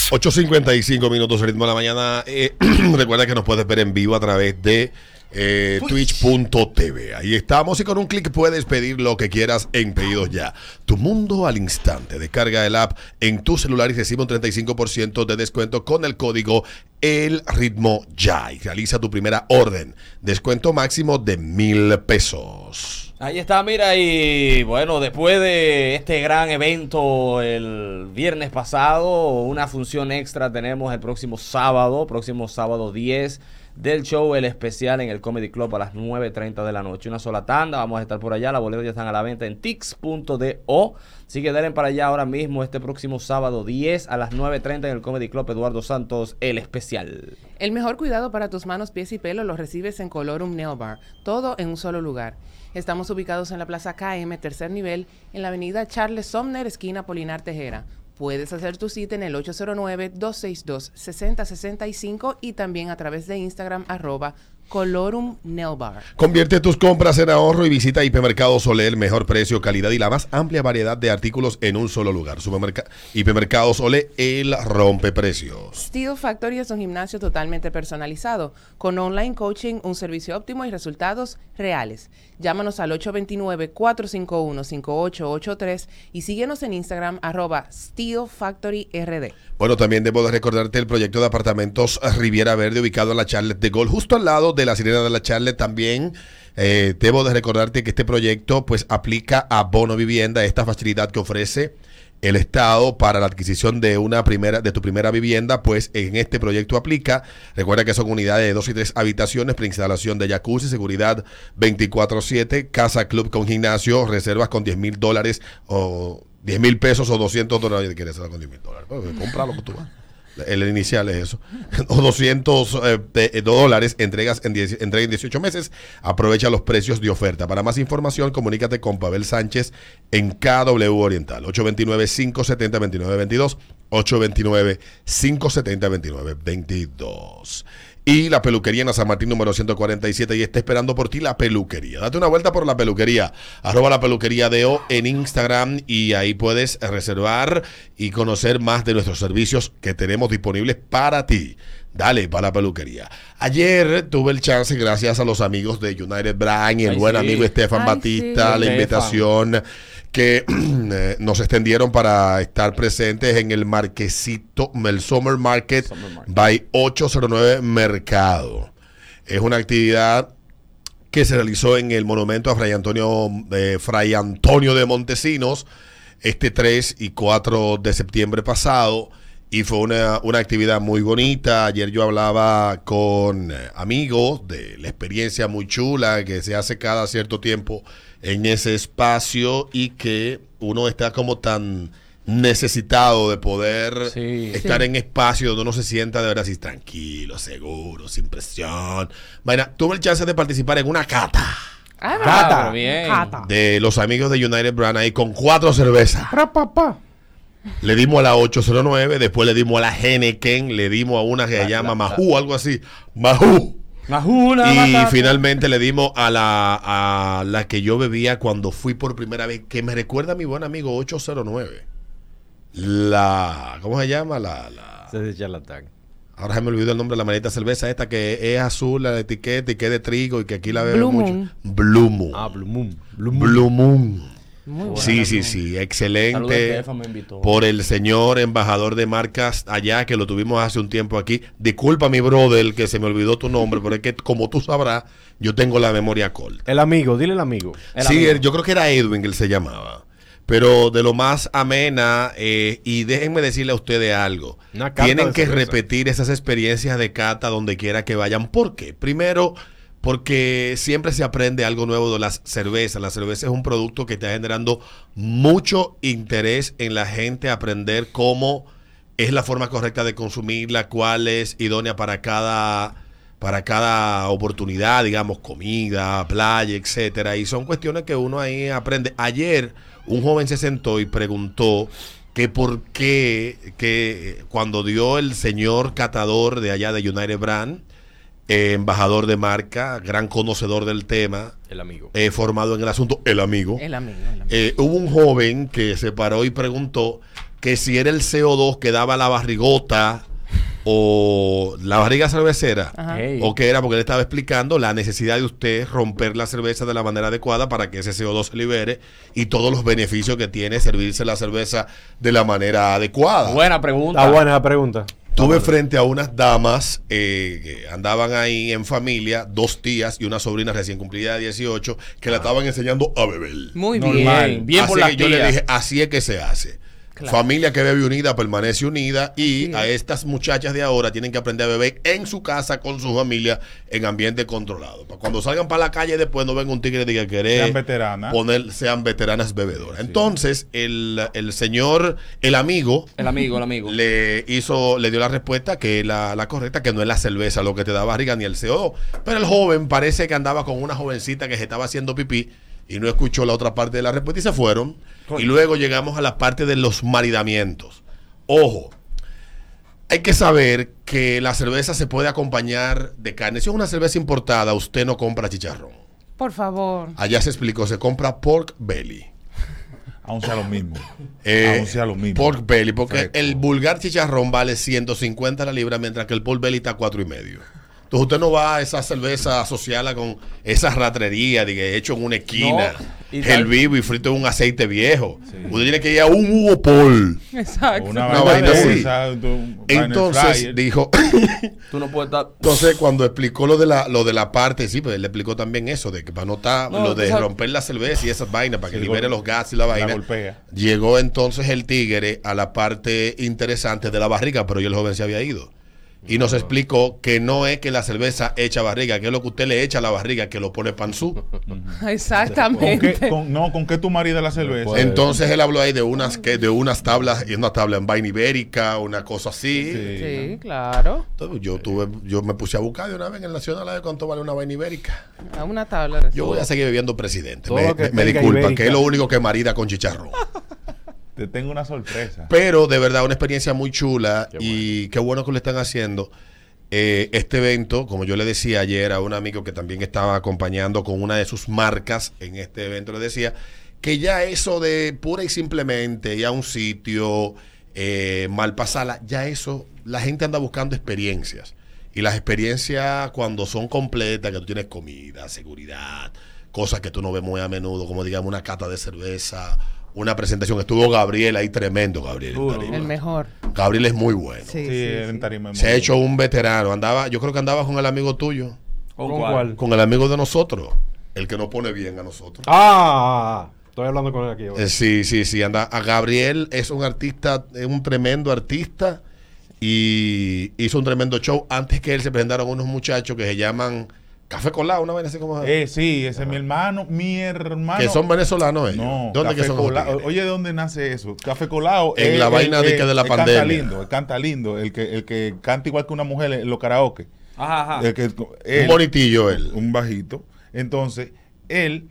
más. 8.55 minutos, ritmo de la mañana. Eh, recuerda que nos puedes ver en vivo a través de eh, twitch.tv. Ahí estamos y con un clic puedes pedir lo que quieras en pedidos ya. Tu mundo al instante. Descarga el app en tu celular y recibe un 35% de descuento con el código El Ritmo Ya y realiza tu primera orden. Descuento máximo de mil pesos. Ahí está, mira, y bueno, después de este gran evento el viernes pasado, una función extra tenemos el próximo sábado, próximo sábado 10 del show, el especial en el Comedy Club a las 9.30 de la noche. Una sola tanda, vamos a estar por allá, las boletas ya están a la venta en tix.do. Así que denle para allá ahora mismo este próximo sábado 10 a las 9.30 en el Comedy Club Eduardo Santos, el especial. El mejor cuidado para tus manos, pies y pelo lo recibes en Colorum Nail Bar, todo en un solo lugar. Estamos ubicados en la Plaza KM, tercer nivel, en la avenida Charles Somner, esquina Polinar Tejera. Puedes hacer tu cita en el 809-262-6065 y también a través de Instagram arroba Colorum Nail Bar. Convierte tus compras en ahorro y visita Hipermercado Olé, el mejor precio, calidad y la más amplia variedad de artículos en un solo lugar. Supermerca Hipermercados Olé, el rompe precios. Steel Factory es un gimnasio totalmente personalizado, con online coaching, un servicio óptimo y resultados reales. Llámanos al 829-451-5883 y síguenos en Instagram arroba Steel Factory RD. Bueno, también debo de recordarte el proyecto de apartamentos Riviera Verde ubicado en la Charlotte de Gol, justo al lado de la Sirena de la Charlotte también. eh, debo de recordarte que este proyecto pues aplica a bono vivienda, esta facilidad que ofrece el Estado para la adquisición de una primera de tu primera vivienda, pues en este proyecto aplica. Recuerda que son unidades de dos y tres habitaciones, preinstalación de jacuzzi, seguridad 24/7, casa club con gimnasio, reservas con 10 mil dólares o 10 mil pesos o 200 dólares. ¿Quieres con 10 mil dólares? Pues, compra lo que tú vas. El inicial es eso. O 200 eh, eh, dólares, entregas en, 10 entrega en 18 meses. Aprovecha los precios de oferta. Para más información, comunícate con Pavel Sánchez en KW Oriental. 829-570-2922. 829-570-2922. Y la peluquería en San Martín número 147 y está esperando por ti la peluquería. Date una vuelta por la peluquería. Arroba la peluquería de O en Instagram y ahí puedes reservar y conocer más de nuestros servicios que tenemos disponibles para ti. Dale para la peluquería. Ayer tuve el chance, gracias a los amigos de United Brand y el Ay, buen sí. amigo Estefan Ay, Batista, sí. la Estefan. invitación que eh, nos extendieron para estar presentes en el marquecito, el Summer Market Summer Market. by 809 Mercado. Es una actividad que se realizó en el monumento a Fray Antonio, eh, Fray Antonio de Montesinos este 3 y 4 de septiembre pasado. Y fue una, una actividad muy bonita. Ayer yo hablaba con amigos de la experiencia muy chula que se hace cada cierto tiempo en ese espacio y que uno está como tan necesitado de poder Sí. estar Sí. en espacio donde uno se sienta de verdad así tranquilo, seguro, sin presión. Bueno, tuve el chance de participar en una cata Ah, Cata, bien. Cata. de los amigos de United Brand ahí con cuatro cervezas. Pra, pa, pa. Le dimos a la 809, después le dimos a la Henneken, le dimos a una que se llama Mahu, algo así. Mahu. Y finalmente le dimos a la, a la que yo bebía cuando fui por primera vez, que me recuerda a mi buen amigo 809. La. ¿Cómo se llama? La. la charlatán. ahora se me olvidó el nombre de la maldita cerveza esta que es azul, la etiqueta y que es de trigo y que aquí la bebemos Blue mucho. Moon. Blue Moon. Ah, Blue Moon. Blue Moon. Blue Moon. Muy bueno. Sí, sí, sí, Saludos, excelente. Me invitó. Por el señor embajador de marcas allá, que lo tuvimos hace un tiempo aquí. Disculpa, mi brother, que se me olvidó tu nombre, pero es que, como tú sabrás, yo tengo la memoria corta. El amigo, dile el amigo. El sí, amigo. yo creo que era Edwin que él se llamaba. Pero de lo más amena, eh, y déjenme decirle a ustedes algo. Tienen que cerveza. repetir esas experiencias de cata donde quiera que vayan. ¿Por qué? Primero, porque siempre se aprende algo nuevo de las cervezas. La cerveza es un producto que está generando mucho interés en la gente aprender cómo es la forma correcta de consumirla, cuál es idónea para cada para cada oportunidad, digamos, comida, playa, etcétera, y son cuestiones que uno ahí aprende. Ayer un joven se sentó y preguntó que por qué que cuando dio el señor catador de allá de United Brand, eh, embajador de marca, gran conocedor del tema, El amigo. eh, formado en el asunto, el amigo. El amigo. el amigo. Eh, hubo un joven que se paró y preguntó que si era el CO2 que daba la barrigota o la barriga cervecera, Ajá. Ey. o que era porque él estaba explicando la necesidad de usted romper la cerveza de la manera adecuada para que ese CO2 se libere y todos los beneficios que tiene servirse la cerveza de la manera adecuada. Buena pregunta. Está buena la pregunta. Tuve frente a unas damas eh, que andaban ahí en familia, dos tías y una sobrina recién cumplida de 18, que la estaban enseñando a beber. Muy Normal. bien. Bien así por que las yo le dije, así es que se hace. Claro. Familia que bebe unida permanece unida y a es. estas muchachas de ahora tienen que aprender a beber en su casa con su familia en ambiente controlado. Para cuando salgan para la calle después no venga un tigre y diga querer Sean veteranas. poner sean veteranas bebedoras. Entonces el, el señor, el amigo, El amigo, el amigo. le hizo, le dio la respuesta que es la, la correcta, que no es la cerveza lo que te da barriga ni el CO2. Pero el joven parece que andaba con una jovencita que se estaba haciendo pipí y no escuchó la otra parte de la respuesta y se fueron. Y luego llegamos a la parte de los maridamientos. Ojo, hay que saber que la cerveza se puede acompañar de carne. Si es una cerveza importada, usted no compra chicharrón. Por favor. Allá se explicó, se compra pork belly. Aún sea lo mismo. Eh, Aún sea lo mismo. Pork belly, porque Fresco. el vulgar chicharrón vale 150 la libra, mientras que el pork belly está a cuatro y medio. Entonces usted no va a esa cerveza asociada con esa ratrería de que hecho en una esquina, No, el tal- vivo y frito en un aceite viejo. Usted tiene que ir a un Hugo Paul. Exacto. Una Una vaina así. Entonces dijo, Tú no puedes estar. entonces cuando explicó lo de la lo de la parte, sí, pues él le explicó también eso de que para no estar No, lo de sabes- romper la cerveza y esas vainas para que Sí, libere los gases y la la vaina. golpea. Llegó entonces el tigre a la parte interesante de la barriga, pero ya el joven se había ido. Y nos explicó que no es que la cerveza echa barriga, que es lo que usted le echa a la barriga, que lo pone panzú. ¿Con qué, Exactamente. con- no, ¿con qué tú maridas la cerveza? Entonces él habló ahí de unas que de unas tablas, y una tabla en vaina ibérica, una cosa así. Sí. Sí, claro. Entonces, yo tuve, yo me puse a buscar de una vez en el Nacional a ver cuánto vale una vaina ibérica. A una tabla. de Yo voy a seguir bebiendo presidente. Todo Me, disculpa, ibérica. que es lo único que marida con chicharrón. Te tengo una sorpresa. Pero de verdad, una experiencia muy chula y qué bueno que lo están haciendo. Eh, este evento, como yo le decía ayer a un amigo que también estaba acompañando con una de sus marcas en este evento, le decía que ya eso de pura y simplemente ir a un sitio, eh, mal pasarla, ya eso, la gente anda buscando experiencias. Y las experiencias cuando son completas, que tú tienes comida, seguridad, cosas que tú no ves muy a menudo, como digamos una cata de cerveza, una presentación. Estuvo Gabriel ahí, tremendo Gabriel. en Duro, tarima. El mejor. Gabriel es muy bueno. Sí, Sí, sí, en tarima es Se ha hecho un veterano. Andaba, yo creo que andaba con el amigo tuyo, ¿Con, ¿Con cuál? cuál? con el amigo de nosotros, el que nos pone bien a nosotros. Ah, estoy hablando con él aquí. ahora. Eh, sí, sí, sí. Anda. A Gabriel es un artista, es un tremendo artista y hizo un tremendo show. Antes que él se presentaron unos muchachos que se llaman Café Colado, una vaina así como. Eh, sí, ese es mi hermano. Mi hermano. que son venezolanos ellos. No, ¿De ¿Dónde Café que son? Oye, ¿de dónde nace eso? Café Colado. En es la el- vaina de el- que de la el pandemia. Canta lindo, el canta lindo, el que, el que canta igual que una mujer en los karaoke. Ajá, ajá. El que- un bonitillo él. un bajito. Entonces, él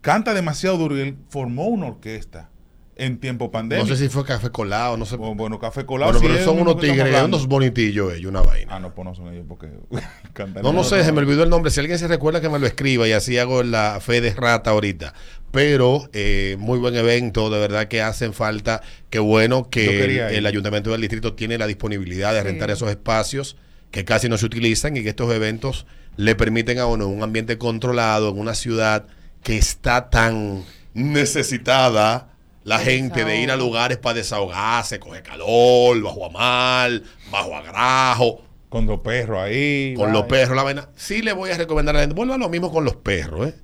canta demasiado duro y él formó una orquesta en tiempo No pandémico. sé si fue Café Colado, no sé. Bueno, bueno, Café Colado. Bueno, sí pero son unos tigres, unos bonitillos ellos, una vaina. Ah, no, pues no son ellos porque cantan. No, no sé, se me olvidó el nombre. Si alguien se recuerda que me lo escriba y así hago la fe de rata ahorita. Pero eh, muy buen evento, de verdad que hacen falta. Qué bueno que el, ayuntamiento del distrito tiene la disponibilidad de Sí. rentar esos espacios que casi no se utilizan y que estos eventos le permiten a uno un ambiente controlado en una ciudad que está tan necesitada la gente de ir a lugares para desahogarse, coger calor, bajo a mal, bajo a grajo Con los perros ahí. con los perros, la vaina. Sí le voy a recomendar a la gente. Vuelva a lo mismo con los perros, ¿eh?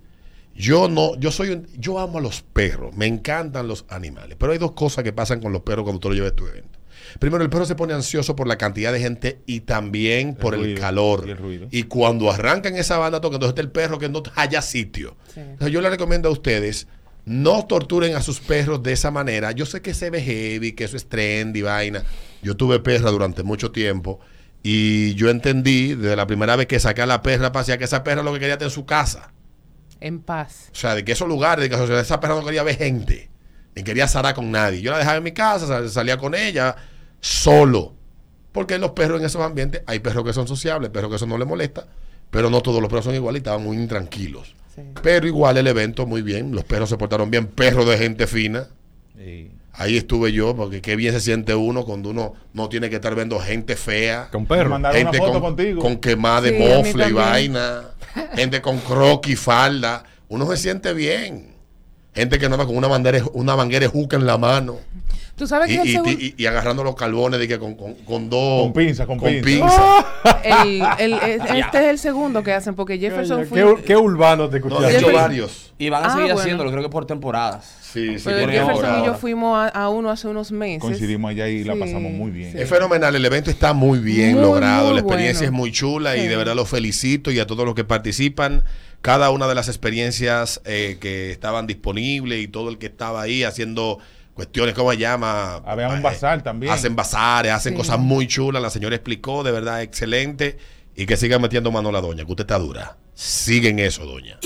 Yo no, yo soy un- yo amo a los perros, me encantan los animales, pero hay dos cosas que pasan con los perros cuando tú lo llevas a tu evento. Primero, el perro se pone ansioso por la cantidad de gente y también por el calor. y el ruido. Y cuando arrancan esa banda toca, entonces está el perro que no haya sitio. Sí. Entonces yo le recomiendo a ustedes, no torturen a sus perros de esa manera. Yo sé que se ve heavy, que eso es trendy, vaina. Yo tuve perra durante mucho tiempo y yo entendí desde la primera vez que saqué a la perra pasear que esa perra lo que quería estar en su casa. En paz. O sea, de que esos lugares, de que esa perra no quería ver gente, ni quería zarar con nadie. Yo la dejaba en mi casa, sal- salía con ella solo. Porque los perros en esos ambientes, hay perros que son sociables, perros que eso no les molesta, pero no todos los perros son iguales y estaban muy intranquilos. Sí. Pero igual el evento muy bien, los perros se portaron bien, perros de gente fina. Sí. Ahí estuve yo, porque qué bien se siente uno cuando uno no tiene que estar viendo gente fea. Con Me perro. mandaron una gente foto con, contigo. con quemada de Sí, mofle y vaina, gente con croquis, falda, uno se siente bien. Gente que anda con una bandera, una manguera juca en la mano Tú sabes y, que el, y- segun- y- y agarrando los carbones de que con, con, con dos Con pinza, con pinza. pinza. el- el- es- este es el segundo que hacen porque Jefferson fue... ¿Qué, qué urbano te No, escuchaste? he hecho varios. Y van a Ah, seguir bueno. haciéndolo, creo que por temporadas. Sí, sí, pero por Jefferson y yo fuimos a, a uno hace unos meses. Coincidimos allá y la pasamos muy bien. sí. Es fenomenal, el evento está muy bien Muy, logrado, muy la experiencia bueno. es muy chula y de verdad los felicito y a todos los que participan. Cada una de las experiencias eh, que estaban disponibles y todo el que estaba ahí haciendo cuestiones, ¿cómo se llama? Había un Eh, bazar también. Hacen bazares, hacen Sí. cosas muy chulas, la señora explicó, de verdad excelente. Y que sigan metiendo mano a la doña, que usted está dura. Siguen eso, doña.